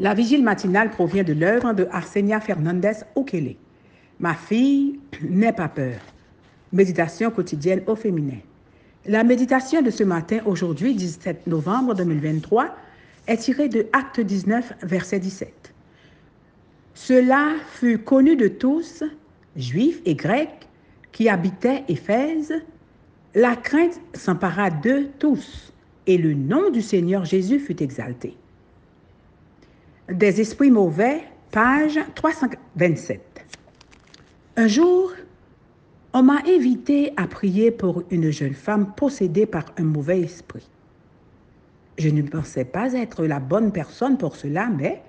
La vigile matinale provient de l'œuvre de Arsenia Fernandez Okele. Ma fille, n'aie pas peur. Méditation quotidienne au féminin. La méditation de ce matin, aujourd'hui, 17 novembre 2023, est tirée de Acte 19, verset 17. Cela fut connu de tous, juifs et grecs, qui habitaient Éphèse. La crainte s'empara d'eux tous, et le nom du Seigneur Jésus fut exalté. Des esprits mauvais, page 327. Un jour, on m'a invité à prier pour une jeune femme possédée par un mauvais esprit. Je ne pensais pas être la bonne personne pour cela, mais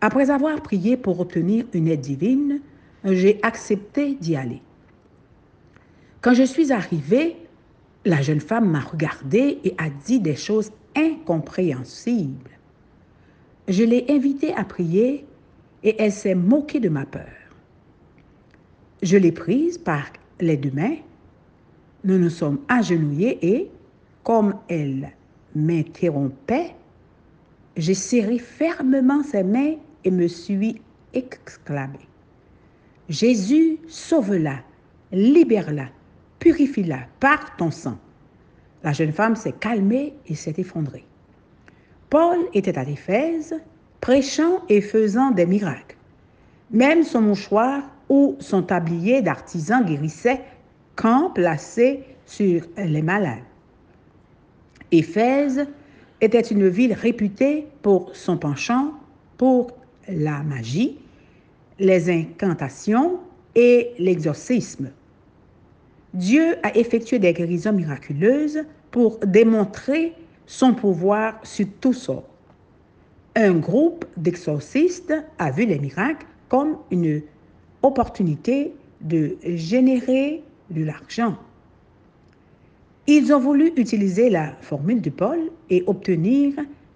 après avoir prié pour obtenir une aide divine, j'ai accepté d'y aller. Quand je suis arrivée, la jeune femme m'a regardée et a dit des choses incompréhensibles. Je l'ai invitée à prier et elle s'est moquée de ma peur. Je l'ai prise par les deux mains. Nous nous sommes agenouillés et, comme elle m'interrompait, j'ai serré fermement ses mains et me suis exclamé. Jésus, sauve-la, libère-la, purifie-la par ton sang. La jeune femme s'est calmée et s'est effondrée. Paul était à Éphèse, prêchant et faisant des miracles. Même son mouchoir ou son tablier d'artisan guérissait quand placé sur les malades. Éphèse était une ville réputée pour son penchant pour la magie, les incantations et l'exorcisme. Dieu a effectué des guérisons miraculeuses pour démontrer son pouvoir sur tout sort. Un groupe d'exorcistes a vu les miracles comme une opportunité de générer de l'argent. Ils ont voulu utiliser la formule de Paul et obtenir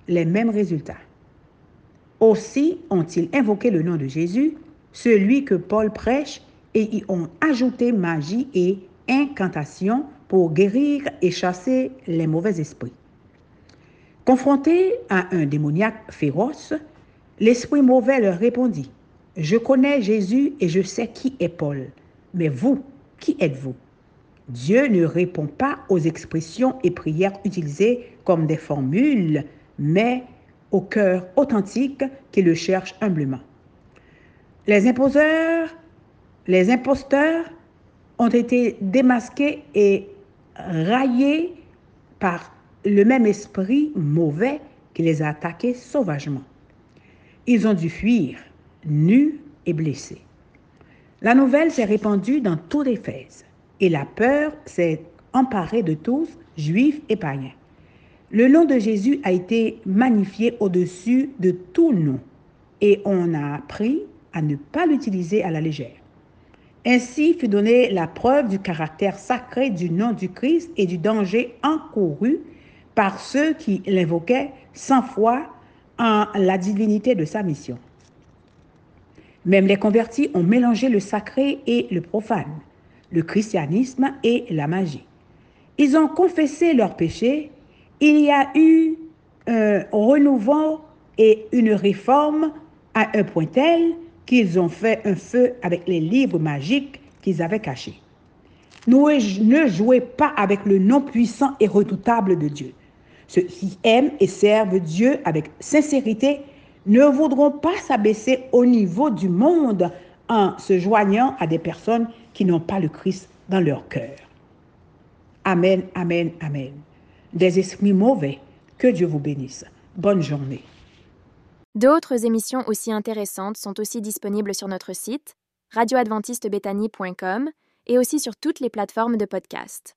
les mêmes résultats. Aussi ont-ils invoqué le nom de Jésus, celui que Paul prêche, et y ont ajouté magie et incantation pour guérir et chasser les mauvais esprits. Confronté à un démoniaque féroce, l'esprit mauvais leur répondit, Je connais Jésus et je sais qui est Paul, mais vous, qui êtes-vous? Dieu ne répond pas aux expressions et prières utilisées comme des formules, mais au cœur authentique qui le cherche humblement. Les imposeurs, les imposteurs ont été démasqués et raillés par le même esprit mauvais qui les a attaqués sauvagement. Ils ont dû fuir, nus et blessés. La nouvelle s'est répandue dans toute Éphèse et la peur s'est emparée de tous, juifs et païens. Le nom de Jésus a été magnifié au-dessus de tout nom et on a appris à ne pas l'utiliser à la légère. Ainsi fut donnée la preuve du caractère sacré du nom du Christ et du danger encouru par ceux qui l'invoquaient sans foi en la divinité de sa mission. Même les convertis ont mélangé le sacré et le profane le christianisme et la magie. Ils ont confessé leurs péchés. Il y a eu un renouveau et une réforme à un point tel qu'ils ont fait un feu avec les livres magiques qu'ils avaient cachés. Ne jouez pas avec le nom puissant et redoutable de Dieu. Ceux qui aiment et servent Dieu avec sincérité ne voudront pas s'abaisser au niveau du monde en se joignant à des personnes qui n'ont pas le Christ dans leur cœur. Amen, amen, amen. Des esprits mauvais, que Dieu vous bénisse. Bonne journée. D'autres émissions aussi intéressantes sont aussi disponibles sur notre site radioadventistebetany.com et aussi sur toutes les plateformes de podcast.